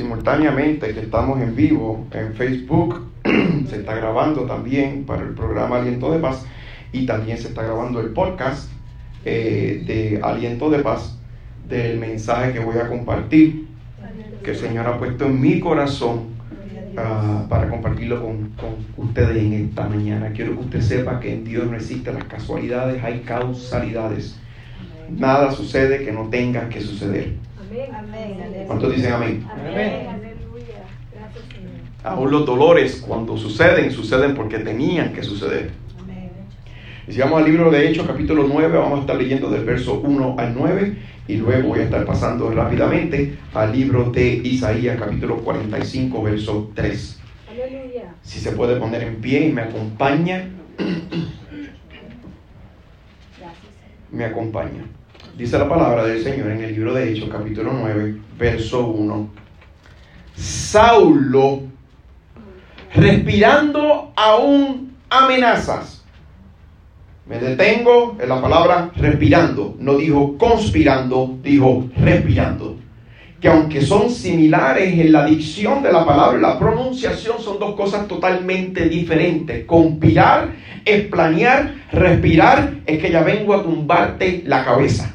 simultáneamente que estamos en vivo en Facebook, se está grabando también para el programa Aliento de Paz y también se está grabando el podcast eh, de Aliento de Paz del mensaje que voy a compartir, que el Señor ha puesto en mi corazón ah, para compartirlo con, con, ustedes en esta mañana. Quiero que usted sepa que en Dios no existen las casualidades, hay causalidades. Nada sucede que no tenga que suceder. ¿Cuántos dicen amén? Aún los dolores cuando suceden, suceden porque tenían que suceder. Y si vamos al libro de Hechos, capítulo 9, vamos a estar leyendo del verso 1 al 9 y luego voy a estar pasando rápidamente al libro de Isaías, capítulo 45, verso 3. Si se puede poner en pie y me acompaña. me acompaña. Dice la palabra del Señor en el libro de Hechos, capítulo 9, verso 1. Saulo, respirando aún amenazas. Me detengo en la palabra respirando. No dijo conspirando, dijo respirando. Que aunque son similares en la dicción de la palabra y la pronunciación, son dos cosas totalmente diferentes. Conspirar es planear, respirar es que ya vengo a tumbarte la cabeza.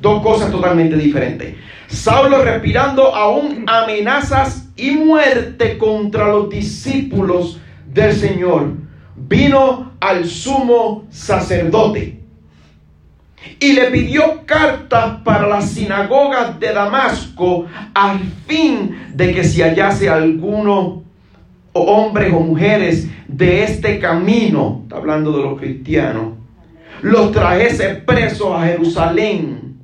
Dos cosas totalmente diferentes. Saulo respirando aún amenazas y muerte contra los discípulos del Señor. Vino al sumo sacerdote y le pidió cartas para las sinagogas de Damasco al fin de que si hallase alguno hombres o mujeres de este camino, está hablando de los cristianos, los trajese presos a Jerusalén.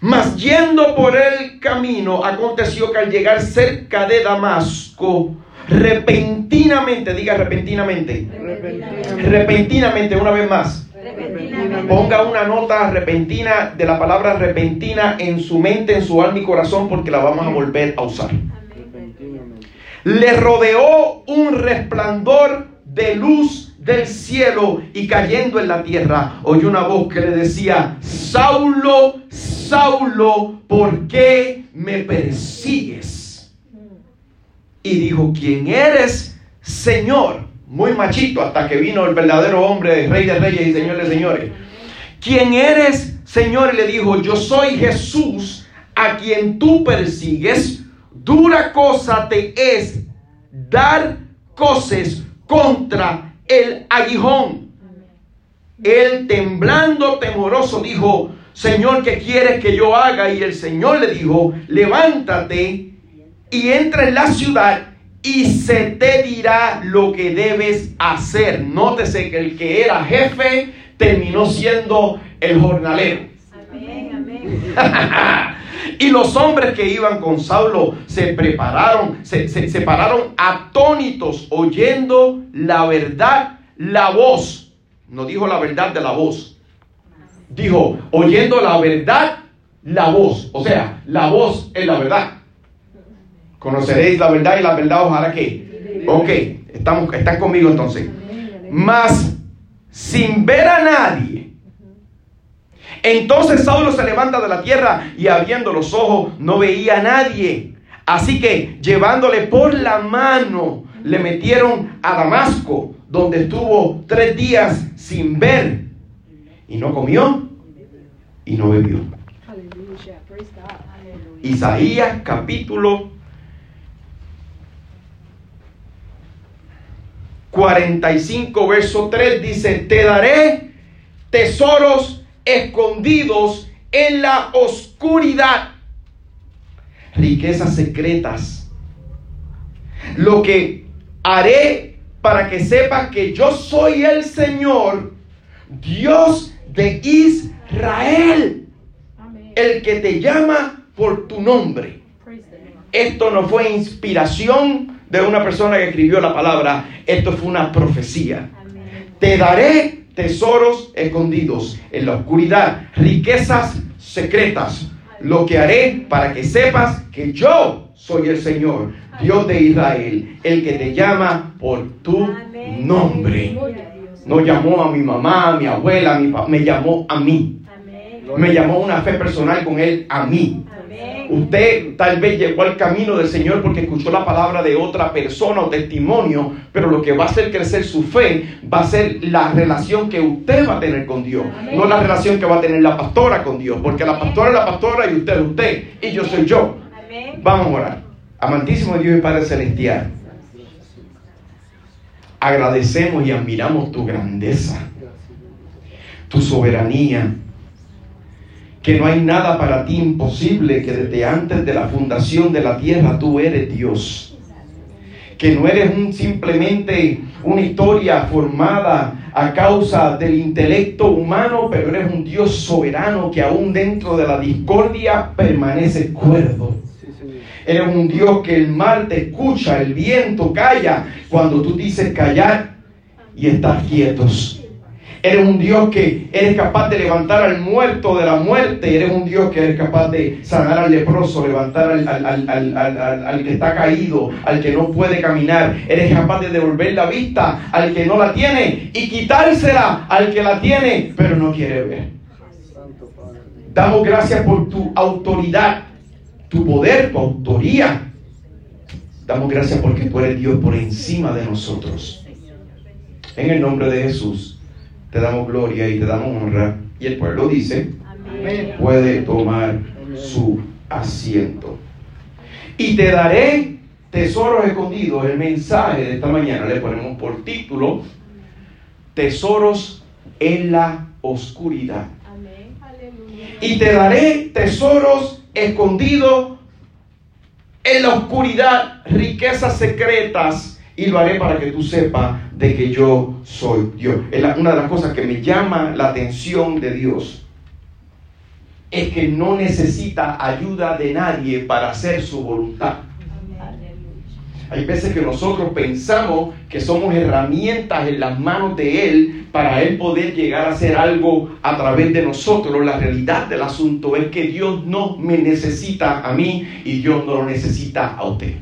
Mas yendo por el camino, aconteció que al llegar cerca de Damasco, repentinamente, diga repentinamente, repentinamente, una vez más, ponga una nota repentina de la palabra repentina en su mente, en su alma y corazón, porque la vamos a volver a usar. Le rodeó un resplandor de luz del cielo y cayendo en la tierra, oyó una voz que le decía, Saulo, Saulo, ¿por qué me persigues? Y dijo, ¿quién eres, Señor? Muy machito hasta que vino el verdadero hombre, rey de reyes y señor de señores. ¿Quién eres, Señor? Y le dijo, yo soy Jesús a quien tú persigues. Dura cosa te es dar cosas contra el aguijón. Él temblando temoroso dijo, Señor, ¿qué quieres que yo haga? Y el Señor le dijo, levántate y entra en la ciudad y se te dirá lo que debes hacer. Nótese que el que era jefe terminó siendo el jornalero. y los hombres que iban con Saulo se prepararon, se, se, pararon atónitos oyendo la verdad, la voz. No dijo la verdad de la voz. Dijo, oyendo la verdad, la voz. O sea, la voz es la verdad. Conoceréis la verdad y la verdad os hará que. Ok, estamos, están conmigo entonces. Más sin ver a nadie entonces Saulo se levanta de la tierra y abriendo los ojos no veía a nadie. Así que llevándole por la mano le metieron a Damasco, donde estuvo tres días sin ver. Y no comió y no bebió. Isaías capítulo 45, verso 3 dice, te daré tesoros escondidos en la oscuridad, riquezas secretas. Lo que haré para que sepas que yo soy el Señor, Dios de Israel, el que te llama por tu nombre. Esto no fue inspiración de una persona que escribió la palabra, esto fue una profecía. Te daré tesoros escondidos en la oscuridad, riquezas secretas. Lo que haré para que sepas que yo soy el Señor, Dios de Israel, el que te llama por tu nombre. No llamó a mi mamá, a mi abuela, a mi papá, me llamó a mí. Me llamó una fe personal con él a mí. Usted tal vez llegó al camino del Señor porque escuchó la palabra de otra persona o testimonio, pero lo que va a hacer crecer su fe va a ser la relación que usted va a tener con Dios, no la relación que va a tener la pastora con Dios, porque la pastora es la pastora y usted es usted y yo soy yo. Vamos a orar. Amantísimo Dios y Padre Celestial, agradecemos y admiramos tu grandeza, tu soberanía que no hay nada para ti imposible, que desde antes de la fundación de la tierra tú eres Dios. Que no eres un, simplemente una historia formada a causa del intelecto humano, pero eres un Dios soberano que aún dentro de la discordia permanece cuerdo. Eres un Dios que el mar te escucha, el viento calla cuando tú dices callar y estás quietos. Eres un Dios que eres capaz de levantar al muerto de la muerte. Eres un Dios que eres capaz de sanar al leproso, levantar al, que está caído, al que no puede caminar. Eres capaz de devolver la vista al que no la tiene y quitársela al que la tiene, pero no quiere ver. Damos gracias por tu autoridad, tu poder, tu autoría. Damos gracias porque tú eres Dios por encima de nosotros. En el nombre de Jesús te damos gloria y te damos honra. Y el pueblo dice, puede tomar su asiento. Y te daré tesoros escondidos. El mensaje de esta mañana le ponemos por título, tesoros en la oscuridad. Y te daré tesoros escondidos en la oscuridad, riquezas secretas y lo haré para que tú sepas de que yo soy Dios. Es una de las cosas que me llama la atención de Dios. Es que no necesita ayuda de nadie para hacer su voluntad. Hay veces que nosotros pensamos que somos herramientas en las manos de Él para Él poder llegar a hacer algo a través de nosotros. La realidad del asunto es que Dios no me necesita a mí y Dios no lo necesita a usted.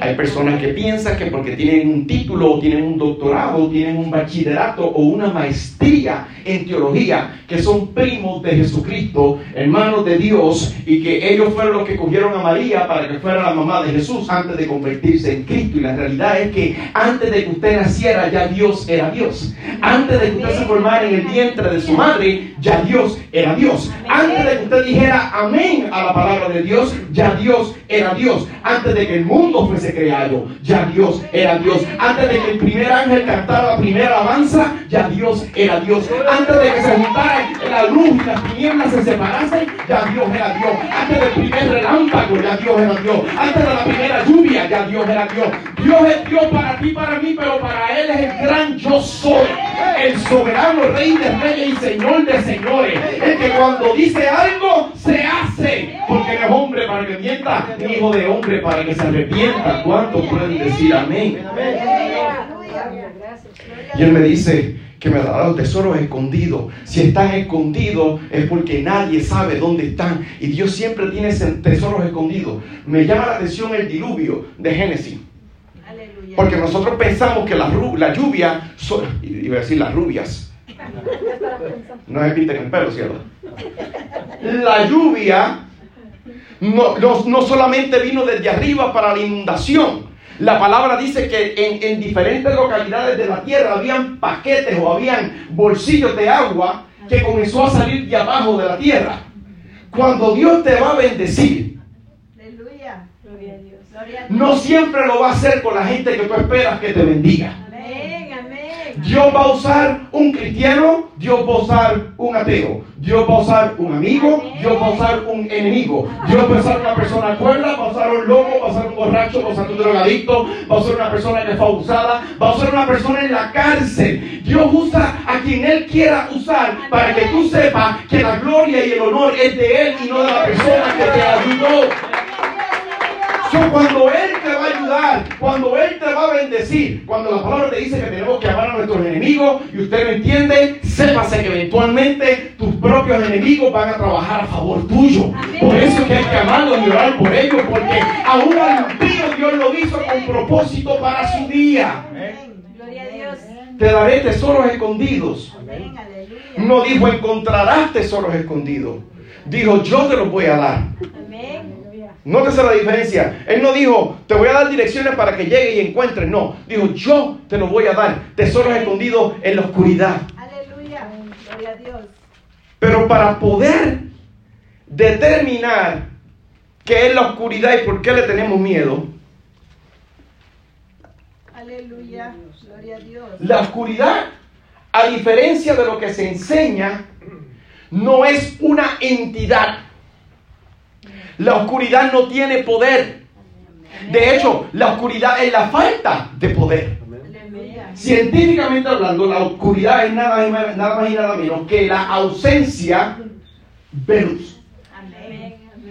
Hay personas que piensan que porque tienen un título o tienen un doctorado, o tienen un bachillerato o una maestría en teología, que son primos de Jesucristo, hermanos de Dios, y que ellos fueron los que cogieron a María para que fuera la mamá de Jesús antes de convertirse en Cristo. Y la realidad es que antes de que usted naciera, ya Dios era Dios. Antes de que usted se formara en el vientre de su madre, ya Dios era Dios. Antes de que usted dijera amén a la palabra de Dios, ya Dios era Dios. Antes de que el mundo fuese creado, ya Dios era Dios. Antes de que el primer ángel cantara la primera alabanza, ya Dios era Dios. Antes de que se juntara la luz y las tinieblas se separasen, ya Dios era Dios. Antes del primer relámpago, ya Dios era Dios. Antes de la primera lluvia, ya Dios era Dios. Dios es Dios para ti, para mí, pero para Él es el gran yo soy. El soberano Rey de Reyes y Señor de Señores. El que cuando dice algo, se hace. Porque no es hombre para que mienta, ni hijo de hombre para que se arrepienta. ¿Cuántos pueden decir amén? Y Él me dice, que me dará los tesoros escondidos. Si están escondidos es porque nadie sabe dónde están. Y Dios siempre tiene tesoros escondidos. Me llama la atención el diluvio de Génesis. Porque nosotros pensamos que la, la lluvia, iba a decir las rubias. No se pinten el pelo, ¿cierto? La lluvia no, no solamente vino desde arriba para la inundación, la palabra dice que en, diferentes localidades de la tierra habían paquetes o habían bolsillos de agua que comenzó a salir de abajo de la tierra. Cuando Dios te va a bendecir, no siempre lo va a hacer con la gente que tú esperas que te bendiga. Dios va a usar un cristiano, Dios va a usar un ateo, Dios va a usar un amigo, Dios va a usar un enemigo, Dios va a usar una persona cuerda, va a usar un loco, va a usar un borracho, va a usar un drogadicto, va a usar una persona que fue abusada, va a usar una persona en la cárcel. Dios usa a quien Él quiera usar para que tú sepas que la gloria y el honor es de Él y no de la persona que te ayudó cuando Él te va a ayudar, cuando Él te va a bendecir, cuando la palabra te dice que tenemos que amar a nuestros enemigos y usted lo entiende, sépase que eventualmente tus propios enemigos van a trabajar a favor tuyo. Por eso es que hay que amarlos y orar por ellos, porque aún al impío Dios lo hizo con propósito para su día. Gloria a Dios. Te daré tesoros escondidos. No dijo encontrarás tesoros escondidos. Dijo yo te los voy a dar. Nótese la diferencia. Él no dijo, te voy a dar direcciones para que llegue y encuentres. No, dijo, yo te lo voy a dar. Tesoros escondidos en la oscuridad. Aleluya. Gloria a Dios. Pero para poder determinar qué es la oscuridad y por qué le tenemos miedo, Aleluya. Gloria a Dios. la oscuridad, a diferencia de lo que se enseña, no es una entidad. La oscuridad no tiene poder. De hecho, la oscuridad es la falta de poder. Científicamente hablando, la oscuridad es nada más, nada más y nada menos que la ausencia de luz.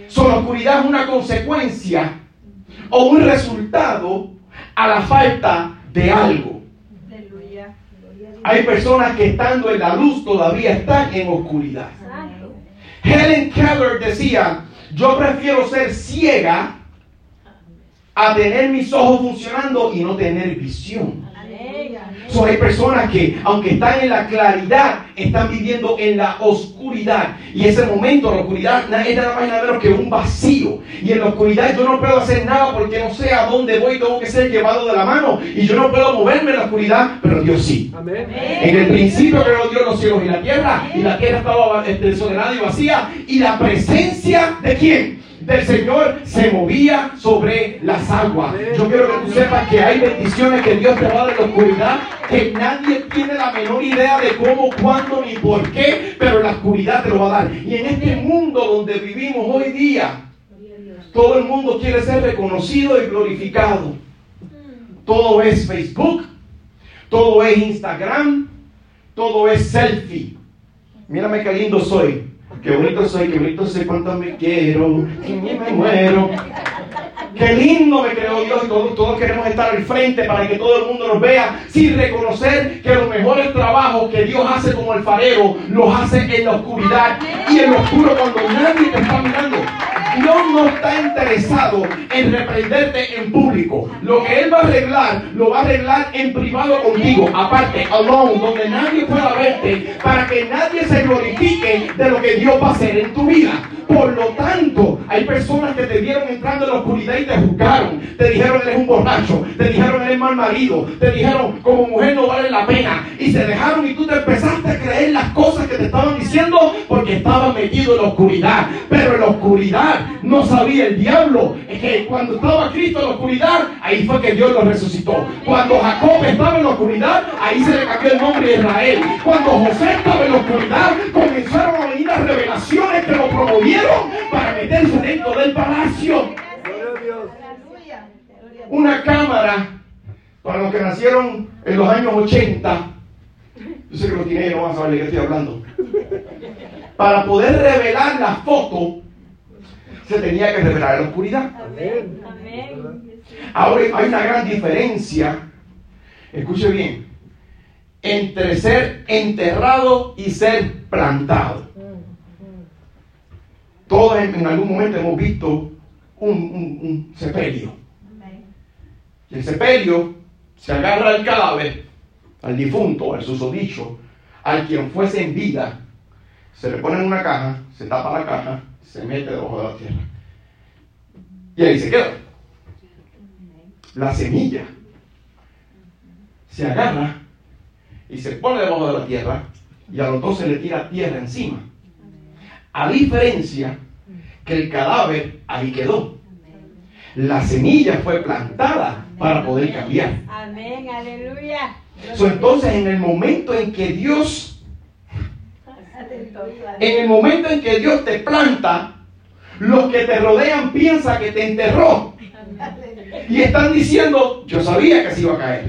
So, la oscuridad es una consecuencia o un resultado a la falta de algo. Hay personas que estando en la luz todavía están en oscuridad. Helen Keller decía, yo prefiero ser ciega a tener mis ojos funcionando y no tener visión. So, hay personas que, aunque están en la claridad, están viviendo en la oscuridad. Y ese momento, la oscuridad, es nada más y nada menos que un vacío. Y en la oscuridad yo no puedo hacer nada porque no sé a dónde voy, tengo que ser llevado de la mano. Y yo no puedo moverme en la oscuridad, pero Dios sí. Amén. En el principio creó Dios los cielos y la tierra, y la tierra estaba este, desordenada y vacía, y la presencia de quién? Del Señor se movía sobre las aguas. Yo quiero que tú sepas que hay bendiciones que Dios te va a dar en la oscuridad, que nadie tiene la menor idea de cómo, cuándo ni por qué, pero la oscuridad te lo va a dar. Y en este mundo donde vivimos hoy día, todo el mundo quiere ser reconocido y glorificado. Todo es Facebook, todo es Instagram, todo es selfie. Mírame qué lindo soy. Qué bonito soy, qué bonito soy, cuánto me quiero, que me muero. Qué lindo me creó Dios y todos, todos queremos estar al frente para que todo el mundo nos vea sin reconocer que los mejores trabajos que Dios hace como alfarero los hace en la oscuridad y en lo oscuro cuando nadie te está mirando. Dios no está interesado en reprenderte en público. Lo que Él va a arreglar, lo va a arreglar en privado contigo, aparte, alone, donde nadie pueda verte, para que nadie se glorifique de lo que Dios va a hacer en tu vida. Por lo tanto, hay personas que te vieron entrando en la oscuridad y te juzgaron. Te dijeron eres un borracho, te dijeron eres mal marido, te dijeron como mujer no vale la pena. Y se dejaron y tú te empezaste a creer las cosas que te estaban diciendo porque estabas metido en la oscuridad. Pero en la oscuridad no sabía el diablo. Es que cuando estaba Cristo en la oscuridad, ahí fue que Dios lo resucitó. Cuando Jacob estaba en la oscuridad, ahí se le cambió el nombre de Israel. Cuando José estaba en la oscuridad, comenzaron a venir las revelaciones que lo para meterse dentro del palacio. Una cámara para los que nacieron en los años 80. Yo sé que los tiene no van a saber de qué estoy hablando. Para poder revelar la foto, se tenía que revelar la oscuridad. Ahora hay una gran diferencia, escuche bien, entre ser enterrado y ser plantado. Todos en, algún momento hemos visto un, un- un sepelio. Y el sepelio se agarra al cadáver, al difunto, al susodicho, al quien fuese en vida, se le pone en una caja, se tapa la caja, se mete debajo de la tierra. Y ahí se queda. La semilla se agarra y se pone debajo de la tierra y a los dos se le tira tierra encima. A diferencia que el cadáver ahí quedó. La semilla fue plantada para poder cambiar. Amén. Aleluya. So, entonces, en el momento en que Dios, en el momento en que Dios te planta, los que te rodean piensan que te enterró y están diciendo, yo sabía que se iba a caer.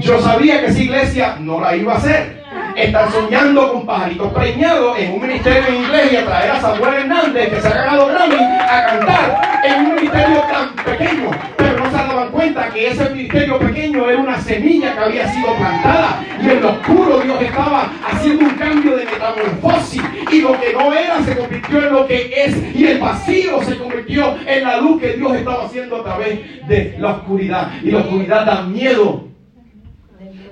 Yo sabía que esa iglesia no la iba a hacer. Están soñando con pajaritos preñados en un ministerio en inglés y a traer a Samuel Hernández, que se ha ganado Grammy, a cantar en un ministerio tan pequeño. Pero no se daban cuenta que ese ministerio pequeño era una semilla que había sido plantada. Y en lo oscuro Dios estaba haciendo un cambio de metamorfosis. Y lo que no era se convirtió en lo que es. Y el vacío se convirtió en la luz que Dios estaba haciendo a través de la oscuridad. Y la oscuridad da miedo.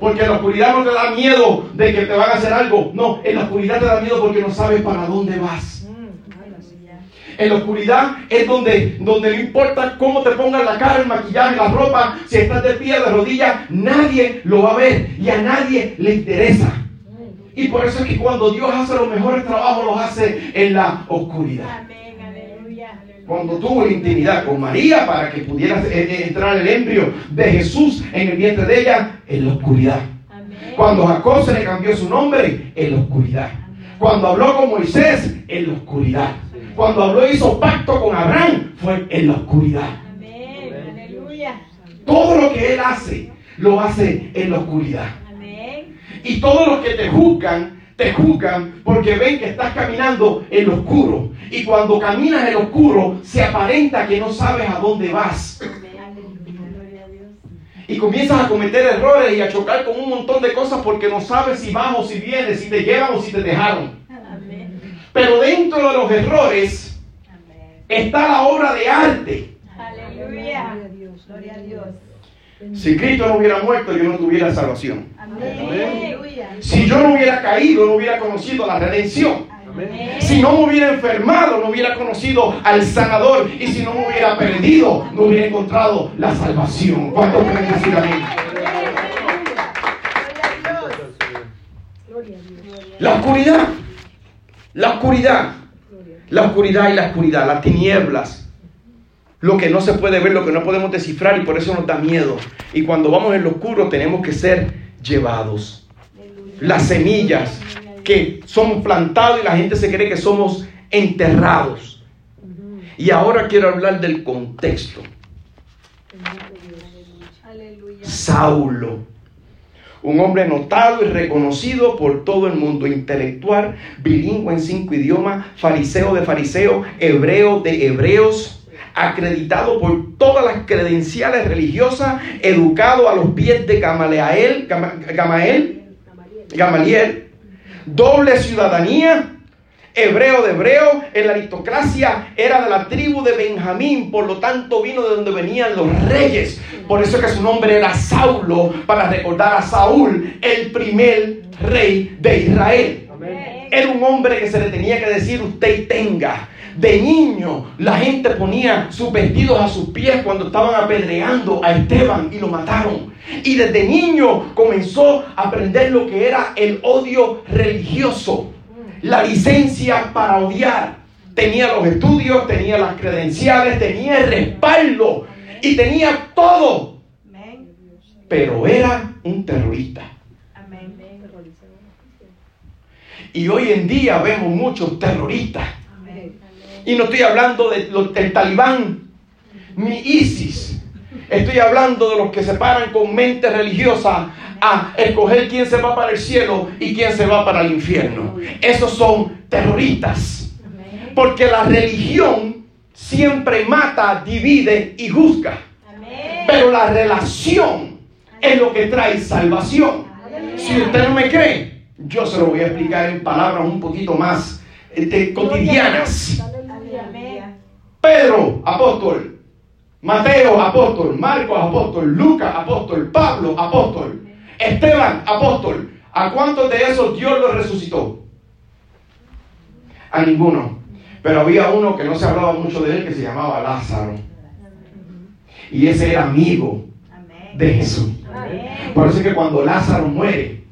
Porque en la oscuridad no te da miedo de que te van a hacer algo. No, en la oscuridad te da miedo porque no sabes para dónde vas. En la oscuridad es donde, donde no importa cómo te pongas la cara, el maquillaje, la ropa, si estás de pie, de rodillas, nadie lo va a ver y a nadie le interesa. Y por eso es que cuando Dios hace los mejores trabajos, los hace en la oscuridad. Amén. Cuando tuvo la intimidad con María para que pudiera eh, eh, entrar el embrión de Jesús en el vientre de ella, en la oscuridad. Amén. Cuando Jacob se le cambió su nombre, en la oscuridad. Cuando habló con Moisés, en la oscuridad. Cuando habló y hizo pacto con Abraham, fue en la oscuridad. Amén, aleluya. Todo lo que él hace, lo hace en la oscuridad. Amén. Y todos los que te juzgan, te juzgan porque ven que estás caminando en lo oscuro. Y cuando caminas en lo oscuro, se aparenta que no sabes a dónde vas. Y comienzas a cometer errores y a chocar con un montón de cosas porque no sabes si vas o si vienes, si te llevan o si te dejaron. Pero dentro de los errores está la obra de arte. Aleluya. Gloria a Dios. Si Cristo no hubiera muerto, yo no tuviera salvación. Si yo no hubiera caído, no hubiera conocido la redención. Si no me hubiera enfermado, no hubiera conocido al sanador. Y si no me hubiera perdido, no hubiera encontrado la salvación. ¿Cuántos pueden decir amén? La oscuridad. La oscuridad. La oscuridad y la oscuridad. Las tinieblas. Lo que no se puede ver, lo que no podemos descifrar y por eso nos da miedo. Y cuando vamos en lo oscuro tenemos que ser llevados. Las semillas que son plantados y la gente se cree que somos enterrados. Y ahora quiero hablar del contexto. Saulo, un hombre notado y reconocido por todo el mundo, intelectual, bilingüe en cinco idiomas, fariseo de fariseos, hebreo de hebreos, acreditado por todas las credenciales religiosas, educado a los pies de Gamael, Gamaliel, doble ciudadanía, hebreo de hebreo, en la aristocracia era de la tribu de Benjamín, por lo tanto vino de donde venían los reyes. Por eso es que su nombre era Saulo, para recordar a Saúl, el primer rey de Israel. Amén. Era un hombre que se le tenía que decir usted tenga. De niño la gente ponía sus vestidos a sus pies cuando estaban apedreando a Esteban y lo mataron. Y desde niño comenzó a aprender lo que era el odio religioso, la licencia para odiar. Tenía los estudios, tenía las credenciales, tenía el respaldo y tenía todo. Pero era un terrorista. Y hoy en día vemos muchos terroristas. Y no estoy hablando del talibán ni ISIS. Estoy hablando de los que se paran con mente religiosa a escoger quién se va para el cielo y quién se va para el infierno. Esos son terroristas. Porque la religión siempre mata, divide y juzga. Pero la relación es lo que trae salvación. Si usted no me cree, yo se lo voy a explicar en palabras un poquito más este, cotidianas. Pedro, apóstol. Mateo, apóstol. Marcos, apóstol. Lucas, apóstol. Pablo, apóstol. Esteban, apóstol. ¿A cuántos de esos Dios los resucitó? A ninguno. Pero había uno que no se hablaba mucho de él que se llamaba Lázaro. Y ese era amigo de Jesús. Por eso es que cuando Lázaro muere,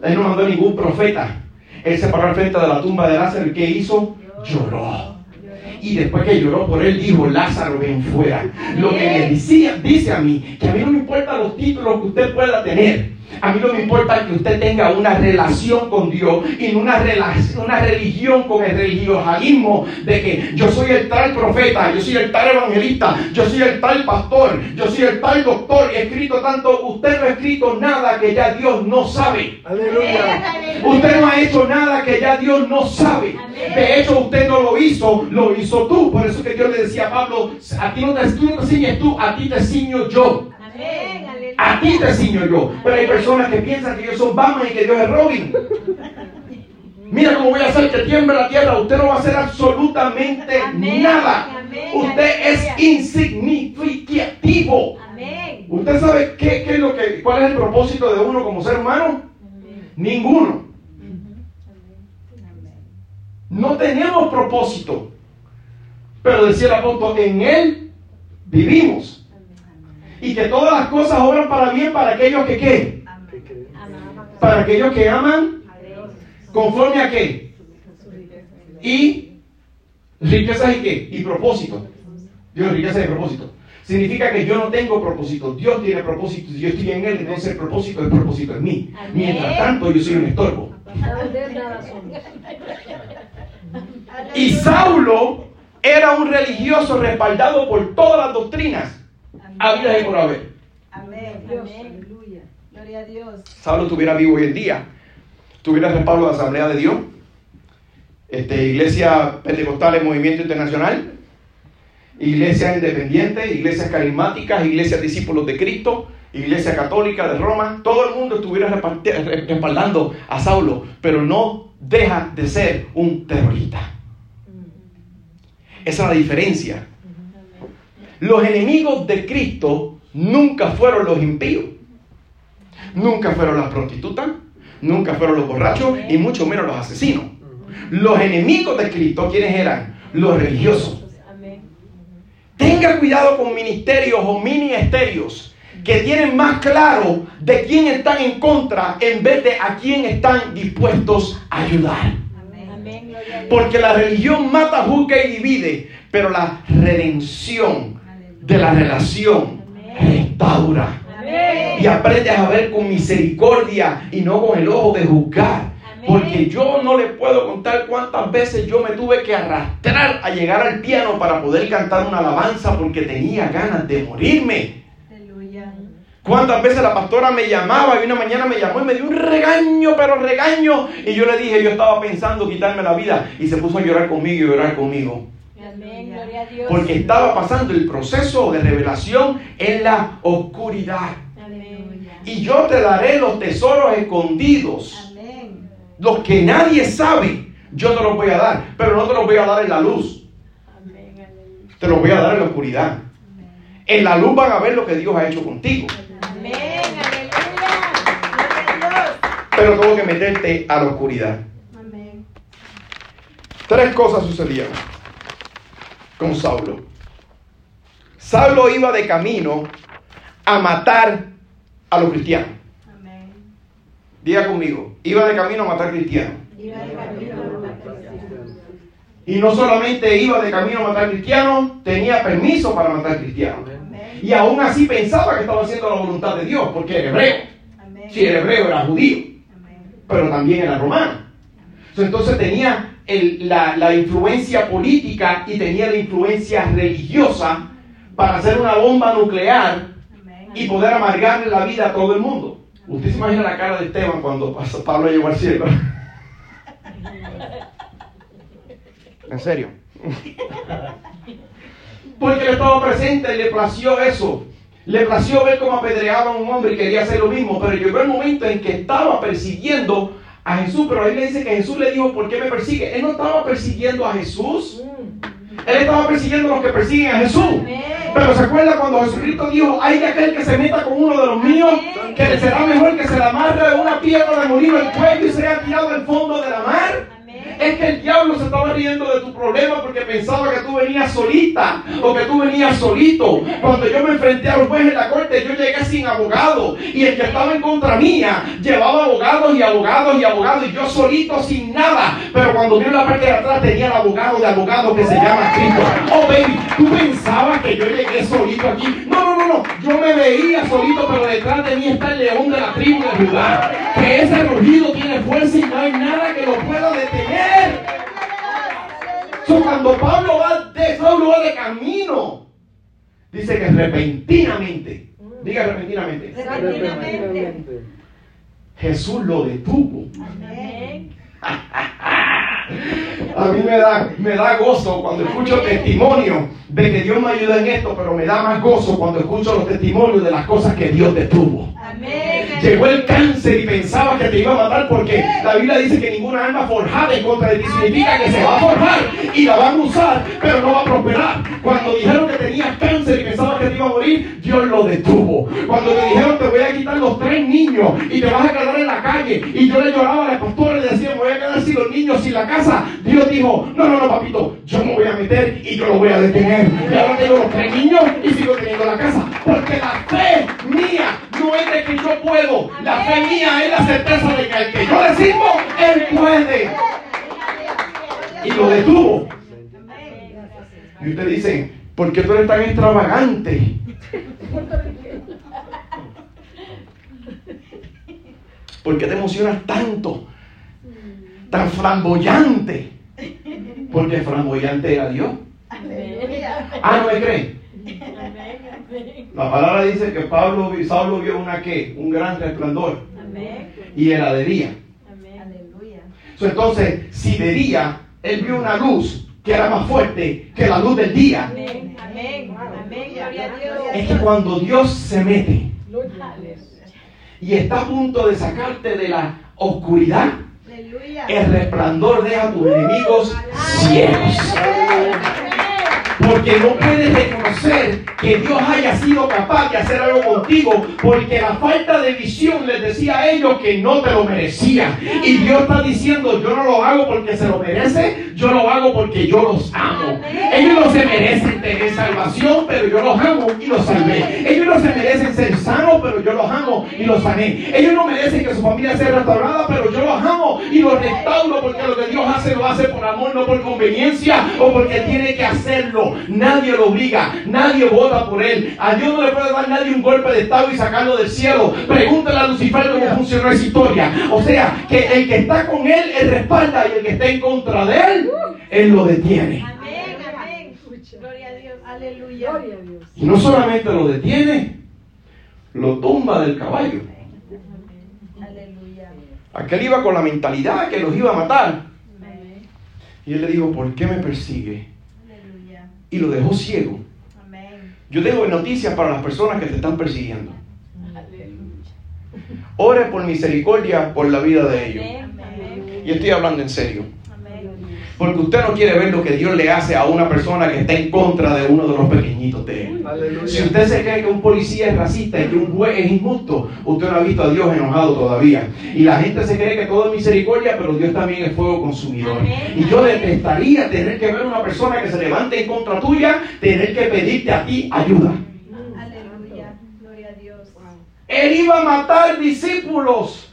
él no mandó ningún profeta. Él se paró al frente de la tumba de Lázaro y ¿qué hizo? Lloró. Y después que lloró por él, dijo, Lázaro, ven fuera. Lo que me decía, dice a mí, que a mí no me importan los títulos que usted pueda tener. A mí no me importa que usted tenga una relación con Dios y no una, relación, una religión con el religiosalismo de que yo soy el tal profeta, yo soy el tal evangelista, yo soy el tal pastor, yo soy el tal doctor. He escrito tanto, usted no ha escrito nada que ya Dios no sabe. Aleluya. Usted no ha hecho nada que ya Dios no sabe. De hecho, usted no lo hizo, lo hizo tú. Por eso que Dios le decía a Pablo, a ti no te, tú no te ciñes tú, a ti te ciño yo. Amén. A ti te ciño yo. Pero hay personas que piensan que yo soy Batman y que Dios es Robin. Mira cómo voy a hacer que tiemble la tierra. Usted no va a hacer absolutamente Amén, nada. amén, Usted es insignificativo. Amén. ¿Usted sabe qué, qué es lo que, cuál es el propósito de uno como ser humano? Ninguno. No tenemos propósito. Pero decía el apóstol, en Él vivimos. Y que todas las cosas obran para bien para aquellos que qué? Para aquellos que aman conforme a qué? Y riquezas y qué? Y propósito. Dios, riqueza y propósito. Significa que yo no tengo propósito. Dios tiene propósito. Yo estoy en Él, entonces el propósito, el propósito en mí. Mientras tanto, yo soy un estorbo. Y Saulo era un religioso respaldado por todas las doctrinas habidas y por haber. Amén. Amén. Gloria a Dios. Saulo estuviera vivo hoy en día, tuviera el respaldo de la Asamblea de Dios, este, Iglesia Pentecostal Movimiento Internacional, iglesias independientes, iglesias carismáticas, iglesias discípulos de Cristo, iglesia católica de Roma, todo el mundo estuviera respaldando a Saulo, pero no deja de ser un terrorista. Esa es la diferencia. Los enemigos de Cristo nunca fueron los impíos, nunca fueron las prostitutas, nunca fueron los borrachos y mucho menos los asesinos. Los enemigos de Cristo, ¿quiénes eran? Los religiosos. Amén. Tenga cuidado con ministerios o ministerios que tienen más claro de quién están en contra en vez de a quién están dispuestos a ayudar. Porque la religión mata, juzga y divide, pero la redención de la relación restaura. Y aprendes a ver con misericordia y no con el ojo de juzgar. Porque yo no le puedo contar cuántas veces yo me tuve que arrastrar a llegar al piano para poder cantar una alabanza porque tenía ganas de morirme. ¿Cuántas veces la pastora me llamaba y una mañana me llamó y me dio un regaño, pero regaño? Y yo le dije, yo estaba pensando quitarme la vida y se puso a llorar conmigo y llorar conmigo. Amén. Gloria a Dios. Porque estaba pasando el proceso de revelación en la oscuridad. Aleluya. Y yo te daré los tesoros escondidos, Amén. los que nadie sabe. Yo te los voy a dar, pero no te los voy a dar en la luz, Amén. Aleluya. te los voy a dar en la oscuridad. En la luz van a ver lo que Dios ha hecho contigo, Amén. Aleluya. Gloria a pero tengo que meterte a la oscuridad. Amén. Tres cosas sucedieron con Saulo. Saulo iba de camino a matar a los cristianos. Amén. Diga conmigo, iba de camino a matar cristianos. Iba de camino a la Y no solamente iba de camino a matar cristianos, tenía permiso para matar cristianos. Amén. Y aún así pensaba que estaba haciendo la voluntad de Dios, porque era hebreo. Si era hebreo era judío, Amén. pero también era romano. Entonces tenía el- la, la influencia política y tenía la influencia religiosa para hacer una bomba nuclear y poder amargarle la vida a todo el mundo. Usted se imagina la cara de Esteban cuando pasó- Pablo llegó al cielo. En serio. Porque él estaba presente, le plació eso. Le plació ver cómo apedreaban a un hombre y quería hacer lo mismo. Pero llegó el momento en que estaba persiguiendo a Jesús. Pero ahí le dice que Jesús le dijo, ¿por qué me persigue? Él no estaba persiguiendo a Jesús. Él estaba persiguiendo a los que persiguen a Jesús. Pero se acuerda cuando Jesucristo dijo, hay de aquel que se meta con uno de los míos, que le será mejor que se le amarre de una piedra de molino el cuello y sea tirado al fondo de la mar. Es que el diablo se estaba riendo de tu problema porque pensaba que tú venías solita o que tú venías solito. Cuando yo me enfrenté a los jueces en la corte, yo llegué sin abogado y el que estaba en contra mía llevaba abogados y abogados y abogados y yo solito sin nada. Pero cuando vio la parte de atrás tenía el abogado de abogados que se llama Cristo. Oh baby, tú pensabas que yo llegué solito aquí. No, no, no, no. Yo me veía solito, pero detrás de mí está el león de la tribu de Judá. Que ese rugido tiene fuerza y no hay nada que lo pueda detener. So, cuando Pablo va de, Saulo va de camino, dice que repentinamente, diga repentinamente, Repentinamente. Jesús lo detuvo. Amén. A mí me da, me da gozo cuando escucho testimonio de que Dios me ayuda en esto, pero me da más gozo cuando escucho los testimonios de las cosas que Dios detuvo. Amén. Llegó el cáncer y pensaba que te iba a matar porque la Biblia dice que ninguna arma forjada en contra de ti significa que se va a forjar y la van a usar, pero no va a prosperar. Cuando dijeron que tenías cáncer y pensabas que te iba a morir, Dios lo detuvo. Cuando te dijeron te voy a quitar los tres niños y te vas a quedar en la calle, y yo le lloraba a la pastora y le decía, me voy a quedar sin los niños, sin la casa, Dios dijo, no, no, no, papito, yo me voy a meter y yo yo lo voy a detener. Y ahora tengo los tres niños y sigo teniendo la casa. Porque la fe mía de que yo puedo. La fe mía es la certeza de que el que yo le sirvo, él puede. Y lo detuvo. Y usted dice, ¿por qué tú eres tan extravagante? ¿Por qué te emocionas tanto? Tan flamboyante. Porque flamboyante era Dios. Ah, ¿no me creen? La palabra dice que Pablo, Saulo vio una qué? Un gran resplandor. Y era de día. So, entonces, si de día él vio una luz que era más fuerte que la luz del día, es que cuando Dios se mete y está a punto de sacarte de la oscuridad, el resplandor deja a tus enemigos ciegos. Porque no puedes reconocer que Dios haya sido capaz de hacer algo contigo. Porque la falta de visión les decía a ellos que no te lo merecían. Y Dios está diciendo, yo no lo hago porque se lo merece, yo lo hago porque yo los amo. Ellos no se merecen tener salvación, pero yo los amo y los salvé. Ellos no se merecen ser sanos, pero yo los amo y los sané. Ellos no merecen que su familia sea restaurada, pero yo los amo y los restauro porque lo que Dios hace lo hace por amor, no por conveniencia o porque tiene que hacerlo. Nadie lo obliga, nadie vota por él. A Dios no le puede dar nadie un golpe de estado y sacarlo del cielo. Pregúntale a Lucifer cómo funcionó esa historia. O sea, que el que está con él, él respalda y el que está en contra de él, él lo detiene. Amén, amén. Gloria a Dios. Aleluya. Y no solamente lo detiene, lo tumba del caballo. Aleluya. Aquel iba con la mentalidad que los iba a matar. Y él le dijo, ¿por qué me persigue? Y lo dejó ciego. Amén. Yo tengo noticias para las personas que te están persiguiendo. Ore por misericordia por la vida de ellos. Amén. Y estoy hablando en serio. Porque usted no quiere ver lo que Dios le hace a una persona que está en contra de uno de los pequeñitos de él. Si usted se cree que un policía es racista y que un juez es injusto, usted no ha visto a Dios enojado todavía. Y la gente se cree que todo es misericordia, pero Dios también es fuego consumidor. Amén. Y yo detestaría tener que ver una persona que se levante en contra tuya, tener que pedirte a ti ayuda. Aleluya. Gloria a Dios. Él iba a matar discípulos.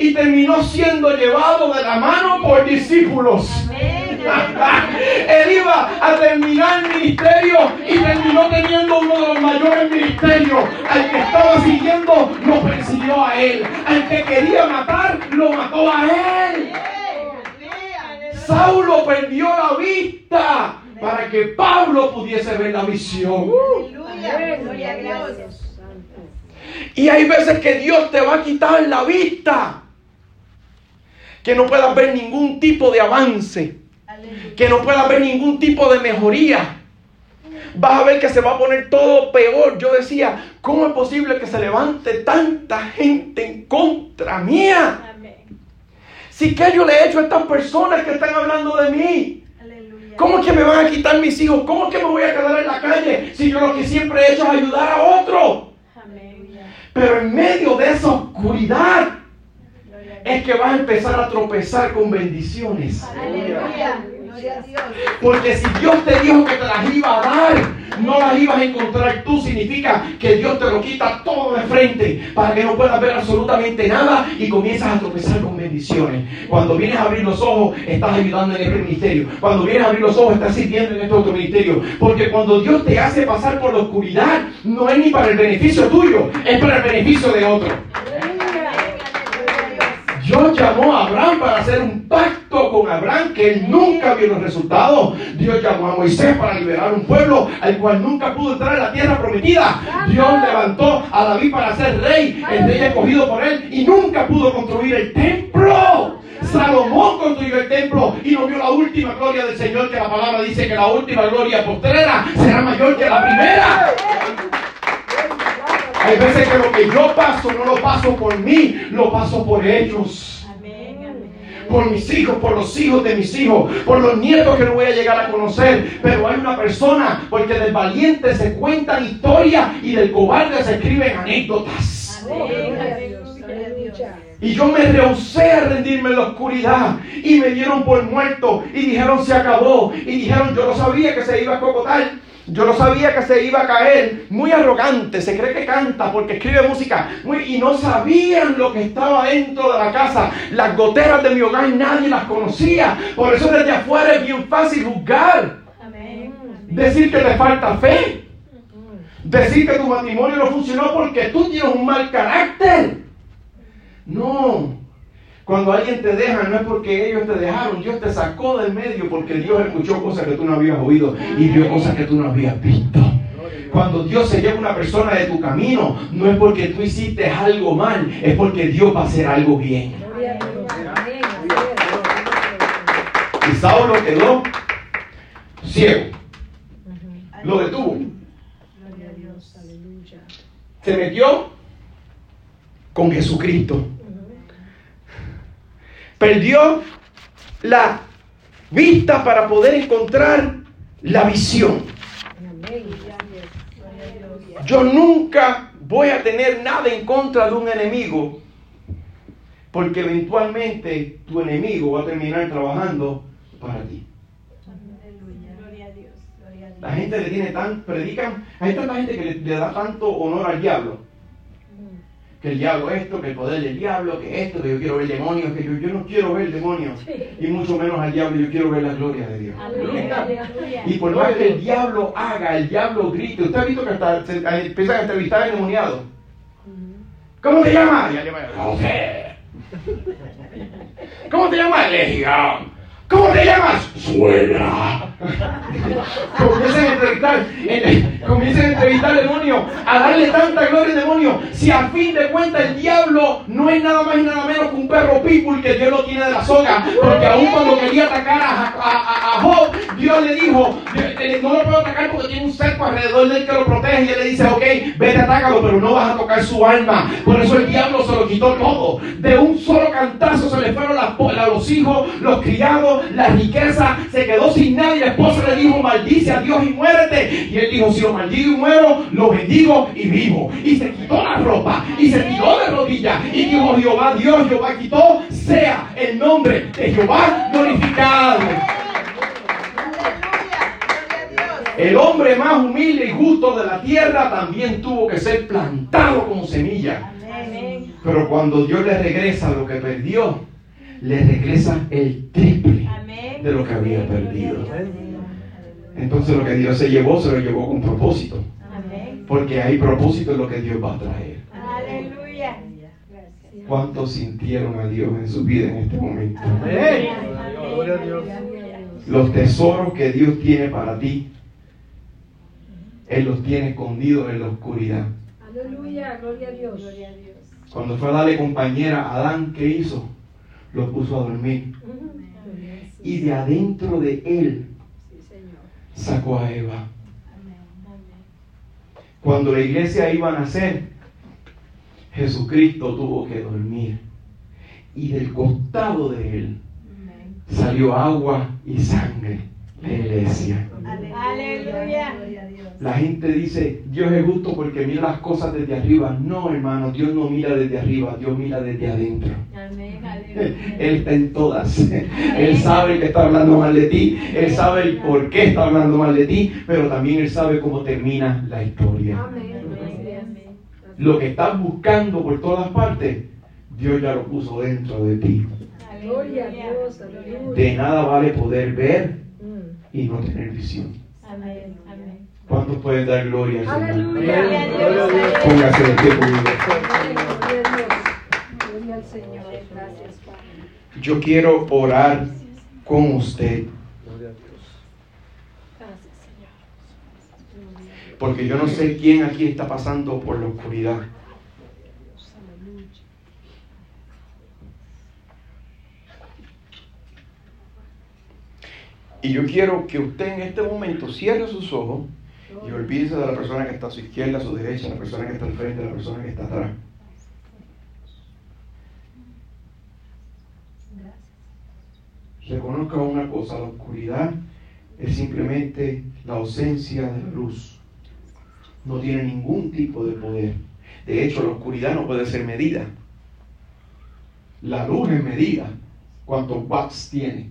Y terminó siendo llevado de la mano por discípulos. Él iba a terminar el ministerio y terminó teniendo uno de los mayores ministerios. Al que estaba siguiendo lo persiguió a él. Al que quería matar lo mató a él. Saulo perdió la vista para que Pablo pudiese ver la visión. Y hay veces que Dios te va a quitar la vista. Que no puedas ver ningún tipo de avance. Que no pueda haber ningún tipo de mejoría. Vas a ver que se va a poner todo peor. Yo decía, ¿cómo es posible que se levante tanta gente en contra mía? Si que yo le he hecho a estas personas que están hablando de mí. Aleluya. ¿Cómo es que me van a quitar mis hijos? ¿Cómo es que me voy a quedar en la calle si yo lo que siempre he hecho es ayudar a otro? Pero en medio de esa oscuridad. Es que vas a empezar a tropezar con bendiciones. Aleluya. Gloria a Dios. Porque si Dios te dijo que te las iba a dar, no las ibas a encontrar tú, significa que Dios te lo quita todo de frente para que no puedas ver absolutamente nada y comienzas a tropezar con bendiciones. Cuando vienes a abrir los ojos, estás ayudando en este ministerio. Cuando vienes a abrir los ojos, estás sirviendo en este otro ministerio. Porque cuando Dios te hace pasar por la oscuridad, no es ni para el beneficio tuyo, es para el beneficio de otro. Dios llamó a Abraham para hacer un pacto con Abraham que él nunca vio los resultados. Dios llamó a Moisés para liberar un pueblo al cual nunca pudo entrar en la tierra prometida. Dios levantó a David para ser rey, el rey escogido por él, y nunca pudo construir el templo. Salomón construyó el templo y no vio la última gloria del Señor, que la palabra dice que la última gloria postrera será mayor que la primera. Hay veces que lo que yo paso no lo paso por mí, lo paso por ellos. Amén. Amén. Por mis hijos, por los hijos de mis hijos, por los nietos que no voy a llegar a conocer. Pero hay una persona, porque del valiente se cuentan historias y del cobarde se escriben anécdotas. Amén. Y yo me rehusé a rendirme en la oscuridad. Y me dieron por muerto. Y dijeron se acabó. Y dijeron yo no sabía que se iba a cocotar. Yo no sabía que se iba a caer. Muy arrogante. Se cree que canta porque escribe música. Muy, y no sabían lo que estaba dentro de la casa. Las goteras de mi hogar nadie las conocía. Por eso desde afuera es bien fácil juzgar. Amén. Decir que te falta fe. Decir que tu matrimonio no funcionó porque tú tienes un mal carácter. No. Cuando alguien te deja no es porque ellos te dejaron, Dios te sacó del medio porque Dios escuchó cosas que tú no habías oído y vio cosas que tú no habías visto. Cuando Dios se lleva una persona de tu camino, no es porque tú hiciste algo mal, es porque Dios va a hacer algo bien. Y Saulo quedó ciego. Lo detuvo. Se metió con Jesucristo. Perdió la vista para poder encontrar la visión. Yo nunca voy a tener nada en contra de un enemigo, porque eventualmente tu enemigo va a terminar trabajando para ti. La gente le tiene tan, predican, hay tanta gente que le, le da tanto honor al diablo. Que el diablo esto, que el poder del diablo, que esto, que yo quiero ver demonios, que yo, yo no quiero ver demonios. Y mucho menos al diablo, yo quiero ver la gloria de Dios. Aleluya. Aleluya. Y por más que el diablo haga, el diablo grite. Usted ha visto que hasta se, empiezan a entrevistar a endemoniados. ¿Cómo te llamas? ¿Cómo te llamas? Legión. ¿Cómo te llamas? Suena. Comienzan a entrevistar, comienzan a entrevistar al demonio, a darle tanta gloria al demonio. Si a fin de cuentas el diablo no es nada más y nada menos que un perro pitbull que Dios lo tiene de la soga, porque aún cuando quería atacar a, a- a- a Job, Dios le dijo, "Eh, no lo puedo atacar porque tiene un cerco alrededor del que lo protege y él le dice, ok, vete, atácalo, pero no vas a tocar su alma. Por eso el diablo se lo quitó todo. De un solo cantazo se le fueron las los hijos, los criados, la riqueza, se quedó sin nada y la esposa le dijo, maldice a Dios y muérete. Y él dijo, si lo maldigo y muero, lo bendigo y vivo. Y se quitó la ropa y se tiró de rodillas y dijo, Jehová Dios, Jehová quitó, sea el nombre de Jehová glorificado. El hombre más humilde y justo de la tierra también tuvo que ser plantado como semilla. Pero cuando Dios le regresa lo que perdió, le regresa el triple de lo que había perdido. Entonces lo que Dios se llevó, se lo llevó con propósito. Porque hay propósito en lo que Dios va a traer. Aleluya. ¿Cuántos sintieron a Dios en su vida en este momento? Los tesoros que Dios tiene para ti, Él los tiene escondidos en la oscuridad. Aleluya. Gloria a Dios. Gloria a Dios. Cuando fue a darle compañera a Adán, ¿qué hizo? Lo puso a dormir. Y de adentro de él sacó a Eva. Amén. Amén. Cuando la iglesia iba a nacer, Jesucristo tuvo que dormir. Y del costado de él salió agua y sangre. La iglesia. Aleluya. La gente dice, Dios es justo porque mira las cosas desde arriba. No, hermano, Dios no mira desde arriba, Dios mira desde adentro. Amén. Él está en todas. Él sabe que está hablando mal de ti. Él sabe el por qué está hablando mal de ti. Pero también Él sabe cómo termina la historia. Amén. Amén. Lo que estás buscando por todas partes, Dios ya lo puso dentro de ti. De nada vale poder ver y no tener visión. Amén. Amén. ¿Cuántos pueden dar gloria al Señor? Póngase de pie conmigo. Amén. Gloria a Dios. Gloria al Señor. Gracias, Padre. Yo quiero orar con usted. Gloria a Dios. Gracias, Señor. Porque yo no sé quién aquí está pasando por la oscuridad. Aleluya. Y yo quiero que usted en este momento cierre sus ojos y olvídese de la persona que está a su izquierda, a su derecha, la persona que está al frente, la persona que está atrás. Reconozca una cosa, la oscuridad es simplemente la ausencia de la luz. No tiene ningún tipo de poder. De hecho, la oscuridad no puede ser medida. La luz es medida. ¿Cuántos watts tiene?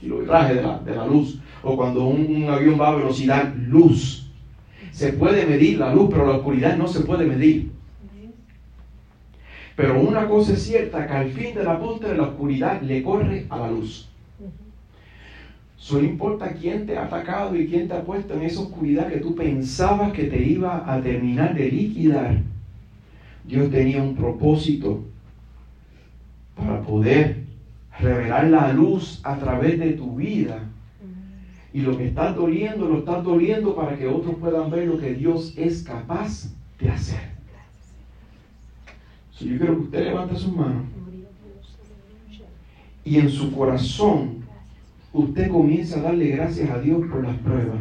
Kilometraje de la, de la luz. O cuando un, avión va a velocidad, luz. Se puede medir la luz, pero la oscuridad no se puede medir. Pero una cosa es cierta, que al fin de la postre la oscuridad le corre a la luz. Solo importa quién te ha atacado y quién te ha puesto en esa oscuridad que tú pensabas que te iba a terminar de liquidar. Dios tenía un propósito para poder revelar la luz a través de tu vida. Y lo que estás doliendo, lo estás doliendo para que otros puedan ver lo que Dios es capaz de hacer. Yo quiero que usted levante sus manos y en su corazón usted comienza a darle gracias a Dios por las pruebas.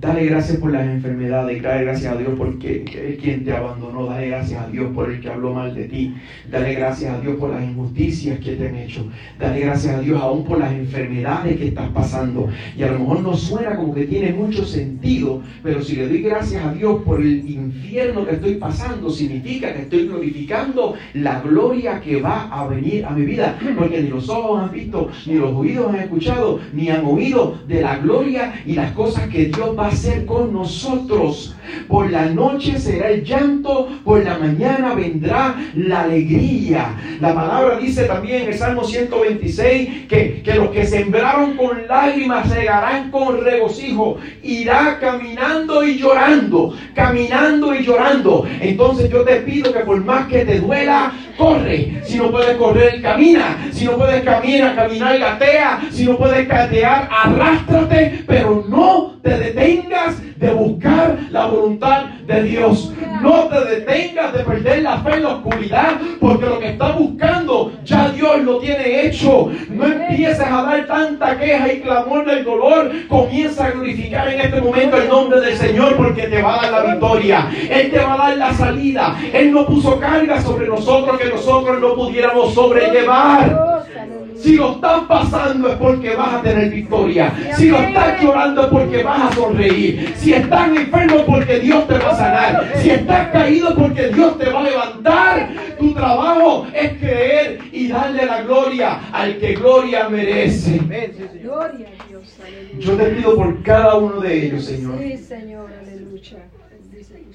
Dale gracias por las enfermedades, dale gracias a Dios porque es quien te abandonó, dale gracias a Dios por el que habló mal de ti, dale gracias a Dios por las injusticias que te han hecho, dale gracias a Dios aún por las enfermedades que estás pasando. Y a lo mejor no suena como que tiene mucho sentido, pero si le doy gracias a Dios por el infierno que estoy pasando, significa que estoy glorificando la gloria que va a venir a mi vida, porque ni los ojos han visto, ni los oídos han escuchado, ni han oído de la gloria y las cosas que Dios va a hacer con nosotros. Por la noche será el llanto, por la mañana vendrá la alegría. La palabra dice también en el Salmo 126 que, que los que sembraron con lágrimas regarán con regocijo. Irá caminando y llorando, caminando y llorando. Entonces yo te pido que por más que te duela, corre. Si no puedes correr, camina. Si no puedes caminar, caminar, gatea. Si no puedes gatear, arrástrate, pero no te detengas de buscar la voluntad de Dios. No te detengas de perder la fe en la oscuridad, porque lo que estás buscando ya Dios lo tiene hecho. No empieces a dar tanta queja y clamor del dolor. Comienza a glorificar en este momento el nombre del Señor, porque te va a dar la victoria. Él te va a dar la salida. Él no puso carga sobre nosotros que nosotros no pudiéramos sobrellevar. Si lo estás pasando es porque vas a tener victoria. Si lo estás llorando es porque vas a sonreír. Si estás enfermo es porque Dios te va a sanar. Si estás caído es porque Dios te va a levantar. Tu trabajo es creer y darle la gloria al que gloria merece. Yo te pido por cada uno de ellos, Señor. Sí, Señor, aleluya.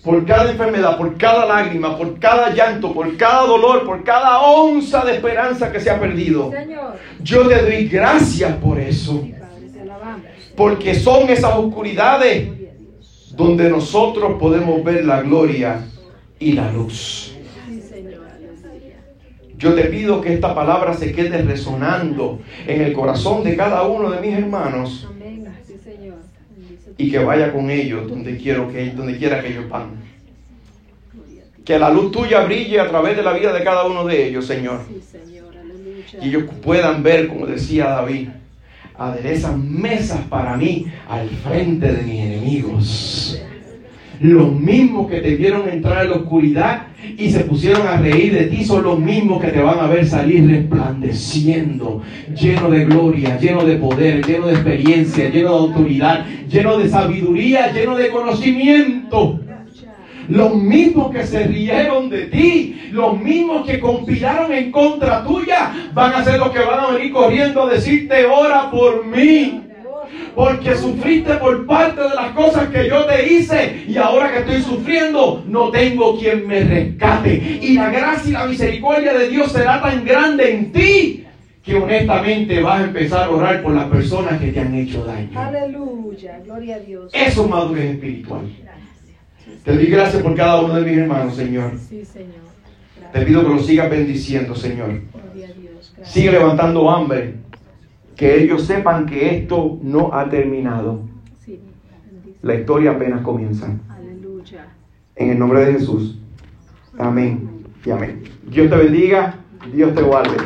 Por cada enfermedad, por cada lágrima, por cada llanto, por cada dolor, por cada onza de esperanza que se ha perdido. Yo te doy gracias por eso. Porque son esas oscuridades donde nosotros podemos ver la gloria y la luz. Yo te pido que esta palabra se quede resonando en el corazón de cada uno de mis hermanos Amén. Sí, Señor. Bendice tu y que vaya con ellos donde quiero que donde quiera que ellos van. Que la luz tuya brille a través de la vida de cada uno de ellos, Señor. Y ellos puedan ver, como decía David, aderezan mesas para mí al frente de mis enemigos. Los mismos que te vieron entrar en la oscuridad y se pusieron a reír de ti son los mismos que te van a ver salir resplandeciendo, lleno de gloria, lleno de poder, lleno de experiencia, lleno de autoridad, lleno de sabiduría, lleno de conocimiento. Los mismos que se rieron de ti, los mismos que conspiraron en contra tuya, van a ser los que van a venir corriendo a decirte, ora por mí. Porque sufriste por parte de las cosas que yo te hice y ahora que estoy sufriendo no tengo quien me rescate. Y la gracia y la misericordia de Dios será tan grande en ti que honestamente vas a empezar a orar por las personas que te han hecho daño. Aleluya. Gloria a Dios. Eso es madurez espiritual. Te doy gracias por cada uno de mis hermanos, Señor. Sí, Señor. Te Gracias. pido que los sigas bendiciendo, Señor. Gloria a Dios. Gracias. Sigue levantando hambre. Que ellos sepan que esto no ha terminado. La historia apenas comienza. En el nombre de Jesús. Amén y amén. Dios te bendiga. Dios te guarde.